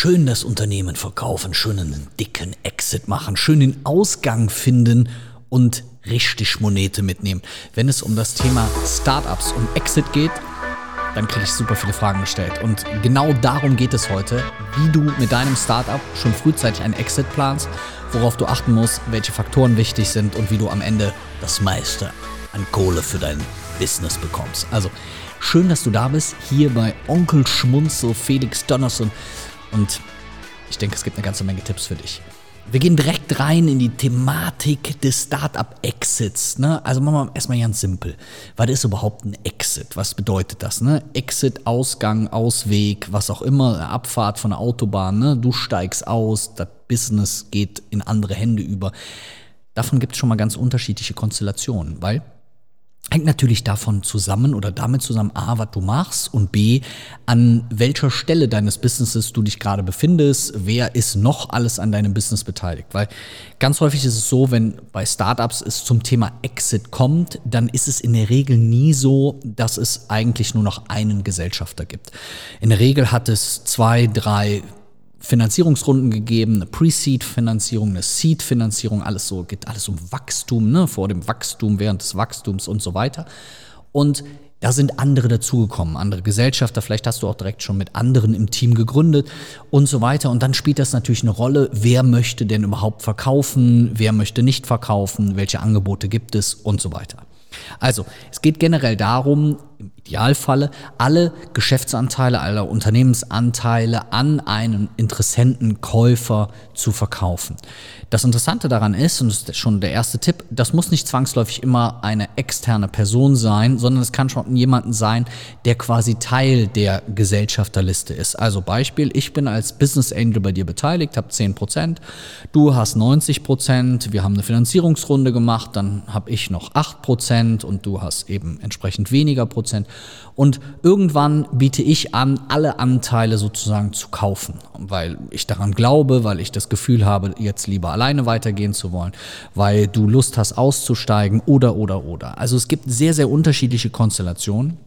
schön das Unternehmen verkaufen, schön einen dicken Exit machen, schön den Ausgang finden und richtig Monete mitnehmen. Wenn es um das Thema Startups und Exit geht, dann kriege ich super viele Fragen gestellt. Und genau darum geht es heute, wie du mit deinem Startup schon frühzeitig einen Exit planst, worauf du achten musst, welche Faktoren wichtig sind und wie du am Ende das meiste an Kohle für dein Business bekommst. Also schön, dass du da bist, hier bei Onkel Schmunzel Felix Donnerson. Und ich denke, es gibt eine ganze Menge Tipps für dich. Wir gehen direkt rein in die Thematik des Startup-Exits. Ne? Also machen wir erstmal ganz simpel. Was ist überhaupt ein Exit? Was bedeutet das? Ne? Exit, Ausgang, Ausweg, was auch immer, Abfahrt von der Autobahn. Ne? Du steigst aus, das Business geht in andere Hände über. Davon gibt es schon mal ganz unterschiedliche Konstellationen, weil hängt natürlich davon zusammen oder damit zusammen, A, was du machst und B, an welcher Stelle deines Businesses du dich gerade befindest, wer ist noch alles an deinem Business beteiligt. Weil ganz häufig ist es so, wenn bei Startups es zum Thema Exit kommt, dann ist es in der Regel nie so, dass es eigentlich nur noch einen Gesellschafter gibt. In der Regel hat es zwei, drei, Finanzierungsrunden gegeben, eine Pre-Seed-Finanzierung, eine Seed-Finanzierung, alles so, geht alles um Wachstum, ne, vor dem Wachstum, während des Wachstums und so weiter. Und da sind andere dazugekommen, andere Gesellschafter, vielleicht hast du auch direkt schon mit anderen im Team gegründet und so weiter. Und dann spielt das natürlich eine Rolle, wer möchte denn überhaupt verkaufen, wer möchte nicht verkaufen, welche Angebote gibt es und so weiter. Also, es geht generell darum, im Idealfalle alle Geschäftsanteile, alle Unternehmensanteile an einen Interessenten Käufer zu verkaufen. Das Interessante daran ist, und das ist schon der erste Tipp, das muss nicht zwangsläufig immer eine externe Person sein, sondern es kann schon jemanden sein, der quasi Teil der Gesellschafterliste ist. Also Beispiel, ich bin als Business Angel bei dir beteiligt, habe 10%, du hast 90%, wir haben eine Finanzierungsrunde gemacht, dann habe ich noch 8% und du hast eben entsprechend weniger Prozent. Und irgendwann biete ich an, alle Anteile sozusagen zu kaufen, weil ich daran glaube, weil ich das Gefühl habe, jetzt lieber alleine weitergehen zu wollen, weil du Lust hast auszusteigen oder, oder, oder. Also es gibt sehr, sehr unterschiedliche Konstellationen.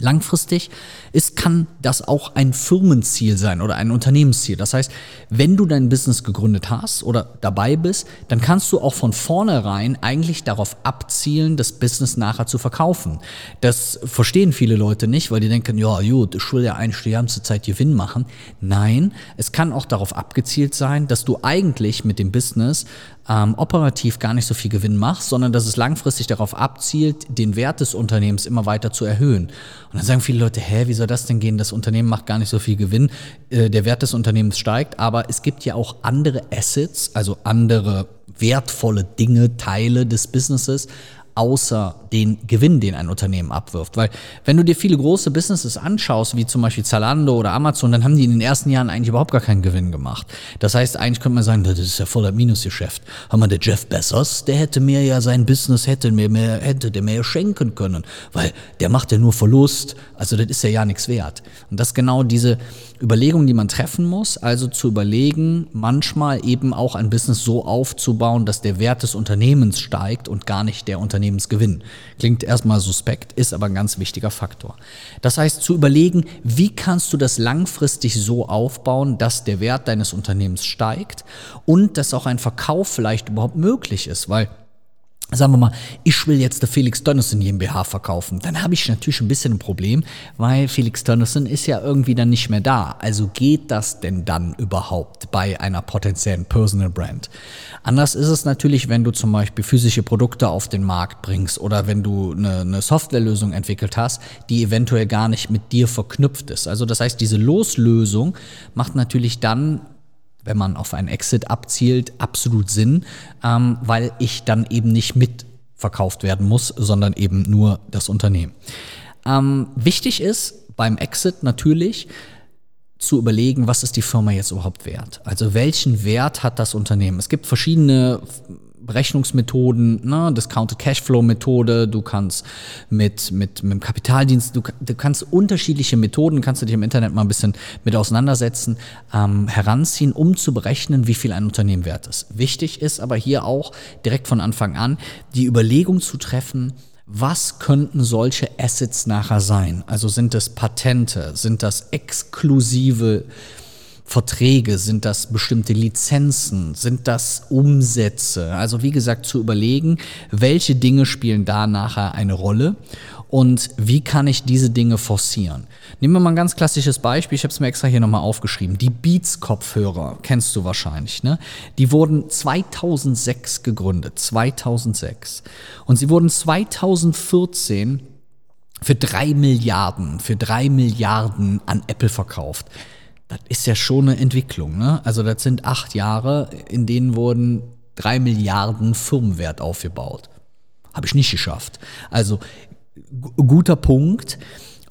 Langfristig ist, kann das auch ein Firmenziel sein oder ein Unternehmensziel. Das heißt, wenn du dein Business gegründet hast oder dabei bist, dann kannst du auch von vornherein eigentlich darauf abzielen, das Business nachher zu verkaufen. Das verstehen viele Leute nicht, weil die denken, ja, gut, ich will ja eigentlich die ganze Zeit Gewinn machen. Nein, es kann auch darauf abgezielt sein, dass du eigentlich mit dem Business ähm, operativ gar nicht so viel Gewinn machst, sondern dass es langfristig darauf abzielt, den Wert des Unternehmens immer weiter zu erhöhen. Und dann sagen viele Leute, hä, wie soll das denn gehen? Das Unternehmen macht gar nicht so viel Gewinn, äh, der Wert des Unternehmens steigt, aber es gibt ja auch andere Assets, also andere wertvolle Dinge, Teile des Businesses, außer den Gewinn, den ein Unternehmen abwirft. Weil wenn du dir viele große Businesses anschaust, wie zum Beispiel Zalando oder Amazon, dann haben die in den ersten Jahren eigentlich überhaupt gar keinen Gewinn gemacht. Das heißt, eigentlich könnte man sagen, das ist ja voller Minusgeschäft. Haben wir der Jeff Bezos, der hätte mir ja sein Business, hätte mir mehr, hätte der mehr schenken können, weil der macht ja nur Verlust. Also das ist ja ja nichts wert. Und das ist genau diese Überlegung, die man treffen muss, also zu überlegen, manchmal eben auch ein Business so aufzubauen, dass der Wert des Unternehmens steigt und gar nicht der Unternehmensgewinn. Klingt erstmal suspekt, ist aber ein ganz wichtiger Faktor. Das heißt, zu überlegen, wie kannst du das langfristig so aufbauen, dass der Wert deines Unternehmens steigt und dass auch ein Verkauf vielleicht überhaupt möglich ist, weil sagen wir mal, ich will jetzt der Felix Dönnerson GmbH verkaufen, dann habe ich natürlich ein bisschen ein Problem, weil Felix Dönnerson ist ja irgendwie dann nicht mehr da. Also geht das denn dann überhaupt bei einer potenziellen Personal Brand? Anders ist es natürlich, wenn du zum Beispiel physische Produkte auf den Markt bringst oder wenn du eine, eine Softwarelösung entwickelt hast, die eventuell gar nicht mit dir verknüpft ist. Also das heißt, diese Loslösung macht natürlich dann wenn man auf einen Exit abzielt, absolut Sinn, ähm, weil ich dann eben nicht mitverkauft werden muss, sondern eben nur das Unternehmen. Ähm, wichtig ist beim Exit natürlich, zu überlegen, was ist die Firma jetzt überhaupt wert? Also welchen Wert hat das Unternehmen? Es gibt verschiedene Berechnungsmethoden, ne, Discounted Cashflow Methode, du kannst mit, mit, mit dem Kapitaldienst, du, du kannst unterschiedliche Methoden, kannst du dich im Internet mal ein bisschen mit auseinandersetzen, ähm, heranziehen, um zu berechnen, wie viel ein Unternehmen wert ist. Wichtig ist aber hier auch direkt von Anfang an die Überlegung zu treffen, was könnten solche Assets nachher sein? Also sind das Patente, sind das exklusive Verträge? Sind das bestimmte Lizenzen? Sind das Umsätze? Also wie gesagt, zu überlegen, welche Dinge spielen da nachher eine Rolle und wie kann ich diese Dinge forcieren. Nehmen wir mal ein ganz klassisches Beispiel, ich habe es mir extra hier nochmal aufgeschrieben. Die Beats-Kopfhörer, kennst du wahrscheinlich, ne? Die wurden 2006 gegründet, 2006. Und sie wurden 2014 für drei Milliarden, für drei Milliarden an Apple verkauft. Das ist ja schon eine Entwicklung, ne? Also das sind acht Jahre, in denen wurden drei Milliarden Firmenwert aufgebaut. Habe ich nicht geschafft. Also guter Punkt.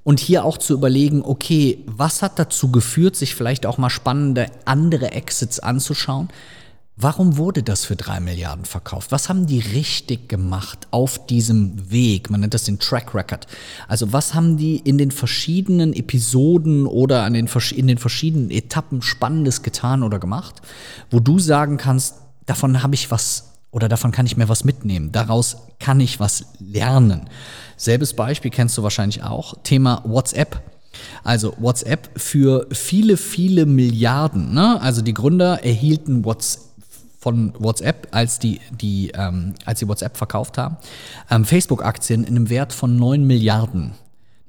Und hier auch zu überlegen, okay, was hat dazu geführt, sich vielleicht auch mal spannende andere Exits anzuschauen? Warum wurde das für drei Milliarden verkauft? Was haben die richtig gemacht auf diesem Weg? Man nennt das den Track Record. Also was haben die in den verschiedenen Episoden oder an den, in den verschiedenen Etappen Spannendes getan oder gemacht, wo du sagen kannst, davon habe ich was oder davon kann ich mir was mitnehmen. Daraus kann ich was lernen. Selbes Beispiel kennst du wahrscheinlich auch. Thema WhatsApp. Also WhatsApp für viele, viele Milliarden. Ne? Also die Gründer erhielten WhatsApp von WhatsApp, als die, die, ähm, als sie WhatsApp verkauft haben, ähm, Facebook-Aktien in einem Wert von 9 Milliarden.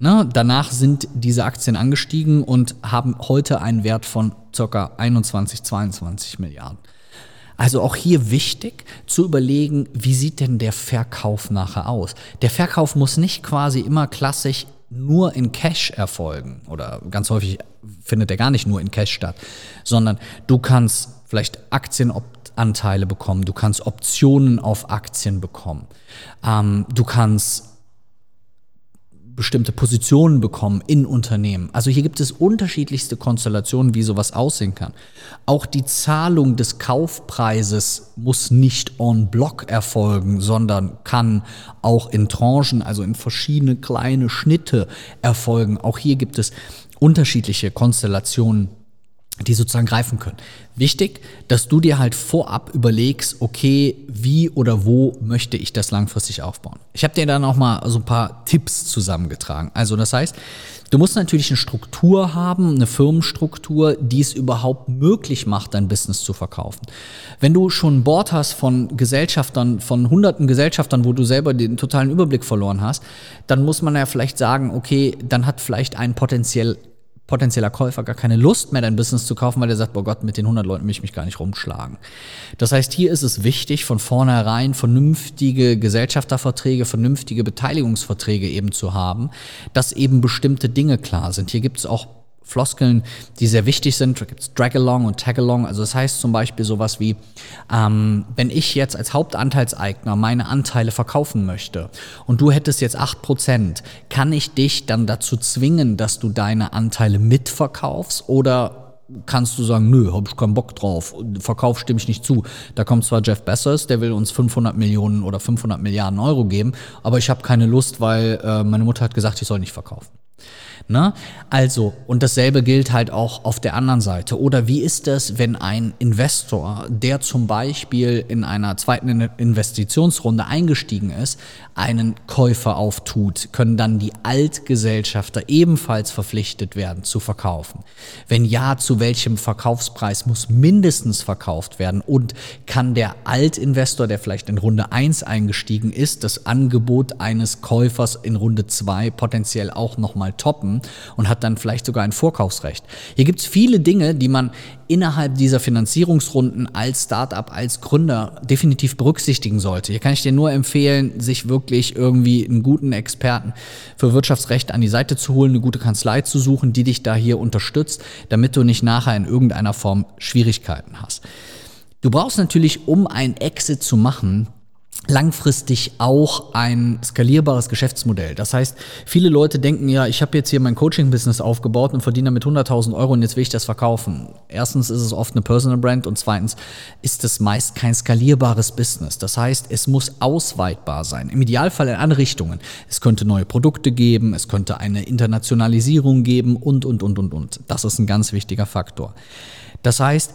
Ne? Danach sind diese Aktien angestiegen und haben heute einen Wert von ca. 21, 22 Milliarden. Also auch hier wichtig zu überlegen, wie sieht denn der Verkauf nachher aus? Der Verkauf muss nicht quasi immer klassisch nur in Cash erfolgen oder ganz häufig findet er gar nicht nur in Cash statt, sondern du kannst vielleicht Aktienanteile bekommen, du kannst Optionen auf Aktien bekommen, ähm, du kannst bestimmte Positionen bekommen in Unternehmen. Also hier gibt es unterschiedlichste Konstellationen, wie sowas aussehen kann. Auch die Zahlung des Kaufpreises muss nicht on block erfolgen, sondern kann auch in Tranchen, also in verschiedene kleine Schnitte erfolgen. Auch hier gibt es unterschiedliche Konstellationen die sozusagen greifen können. Wichtig, dass du dir halt vorab überlegst, okay, wie oder wo möchte ich das langfristig aufbauen. Ich habe dir dann auch mal so ein paar Tipps zusammengetragen. Also das heißt, du musst natürlich eine Struktur haben, eine Firmenstruktur, die es überhaupt möglich macht, dein Business zu verkaufen. Wenn du schon ein Board hast von Gesellschaftern, von hunderten Gesellschaftern, wo du selber den totalen Überblick verloren hast, dann muss man ja vielleicht sagen, okay, dann hat vielleicht ein potenziell potenzieller Käufer gar keine Lust mehr, dein Business zu kaufen, weil er sagt, boah Gott, mit den 100 Leuten will ich mich gar nicht rumschlagen. Das heißt, hier ist es wichtig, von vornherein vernünftige Gesellschafterverträge, vernünftige Beteiligungsverträge eben zu haben, dass eben bestimmte Dinge klar sind. Hier gibt es auch Floskeln, die sehr wichtig sind. Da gibt es Drag-Along und Tag-Along. Also das heißt zum Beispiel sowas wie, ähm, wenn ich jetzt als Hauptanteilseigner meine Anteile verkaufen möchte und du hättest jetzt 8%, kann ich dich dann dazu zwingen, dass du deine Anteile mitverkaufst oder kannst du sagen, nö, hab ich keinen Bock drauf, Verkauf stimme ich nicht zu. Da kommt zwar Jeff Bezos, der will uns 500 Millionen oder 500 Milliarden Euro geben, aber ich habe keine Lust, weil äh, meine Mutter hat gesagt, ich soll nicht verkaufen. Ne? Also, und dasselbe gilt halt auch auf der anderen Seite. Oder wie ist es, wenn ein Investor, der zum Beispiel in einer zweiten Investitionsrunde eingestiegen ist, einen Käufer auftut, können dann die Altgesellschafter ebenfalls verpflichtet werden zu verkaufen? Wenn ja, zu welchem Verkaufspreis muss mindestens verkauft werden? Und kann der Altinvestor, der vielleicht in Runde 1 eingestiegen ist, das Angebot eines Käufers in Runde 2 potenziell auch nochmal toppen? und hat dann vielleicht sogar ein Vorkaufsrecht. Hier gibt es viele Dinge, die man innerhalb dieser Finanzierungsrunden als Startup, als Gründer definitiv berücksichtigen sollte. Hier kann ich dir nur empfehlen, sich wirklich irgendwie einen guten Experten für Wirtschaftsrecht an die Seite zu holen, eine gute Kanzlei zu suchen, die dich da hier unterstützt, damit du nicht nachher in irgendeiner Form Schwierigkeiten hast. Du brauchst natürlich, um ein Exit zu machen, langfristig auch ein skalierbares Geschäftsmodell. Das heißt, viele Leute denken ja, ich habe jetzt hier mein Coaching-Business aufgebaut und verdiene damit 100.000 Euro und jetzt will ich das verkaufen. Erstens ist es oft eine Personal Brand und zweitens ist es meist kein skalierbares Business. Das heißt, es muss ausweitbar sein. Im Idealfall in andere Richtungen. Es könnte neue Produkte geben, es könnte eine Internationalisierung geben und, und, und, und, und. Das ist ein ganz wichtiger Faktor. Das heißt,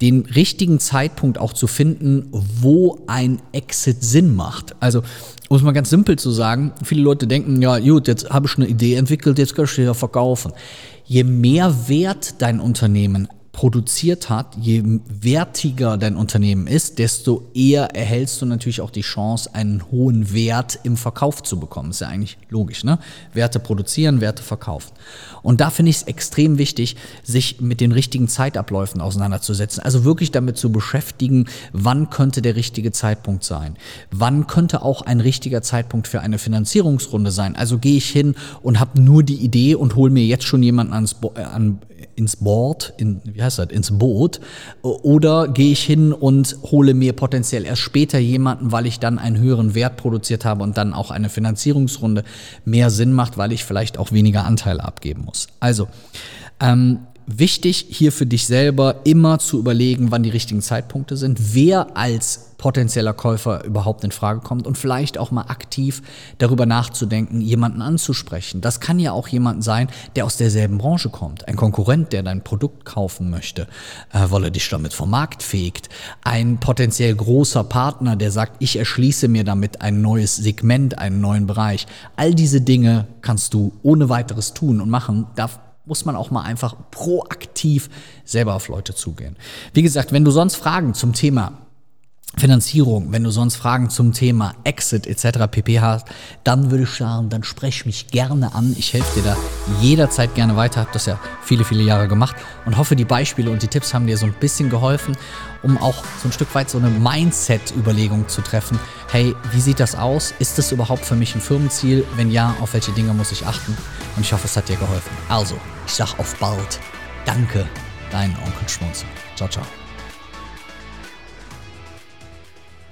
den richtigen Zeitpunkt auch zu finden, wo ein Exit Sinn macht. Also, um es mal ganz simpel zu sagen, viele Leute denken, ja gut, jetzt habe ich eine Idee entwickelt, jetzt kann ich sie ja verkaufen. Je mehr Wert dein Unternehmen produziert hat, je wertiger dein Unternehmen ist, desto eher erhältst du natürlich auch die Chance, einen hohen Wert im Verkauf zu bekommen. Ist ja eigentlich logisch, ne? Werte produzieren, Werte verkaufen. Und da finde ich es extrem wichtig, sich mit den richtigen Zeitabläufen auseinanderzusetzen. Also wirklich damit zu beschäftigen, wann könnte der richtige Zeitpunkt sein? Wann könnte auch ein richtiger Zeitpunkt für eine Finanzierungsrunde sein? Also gehe ich hin und habe nur die Idee und hole mir jetzt schon jemanden ans, Bo äh, an, ins Board, in, wie heißt das, ins Boot? Oder gehe ich hin und hole mir potenziell erst später jemanden, weil ich dann einen höheren Wert produziert habe und dann auch eine Finanzierungsrunde mehr Sinn macht, weil ich vielleicht auch weniger Anteile abgeben muss. Also, ähm, wichtig hier für dich selber immer zu überlegen, wann die richtigen Zeitpunkte sind, wer als potenzieller Käufer überhaupt in Frage kommt und vielleicht auch mal aktiv darüber nachzudenken, jemanden anzusprechen. Das kann ja auch jemand sein, der aus derselben Branche kommt. Ein Konkurrent, der dein Produkt kaufen möchte, äh, weil er dich damit vom Markt fegt. Ein potenziell großer Partner, der sagt, ich erschließe mir damit ein neues Segment, einen neuen Bereich. All diese Dinge kannst du ohne weiteres tun und machen. Da muss man auch mal einfach proaktiv selber auf Leute zugehen. Wie gesagt, wenn du sonst Fragen zum Thema Finanzierung, wenn du sonst Fragen zum Thema Exit etc. pp hast, dann würde ich sagen, dann sprech mich gerne an. Ich helfe dir da jederzeit gerne weiter. Habe das ja viele, viele Jahre gemacht und hoffe, die Beispiele und die Tipps haben dir so ein bisschen geholfen, um auch so ein Stück weit so eine Mindset-Überlegung zu treffen. Hey, wie sieht das aus? Ist das überhaupt für mich ein Firmenziel? Wenn ja, auf welche Dinge muss ich achten? Und ich hoffe, es hat dir geholfen. Also, ich sag auf bald. Danke, dein Onkel Schmunzel. Ciao, ciao.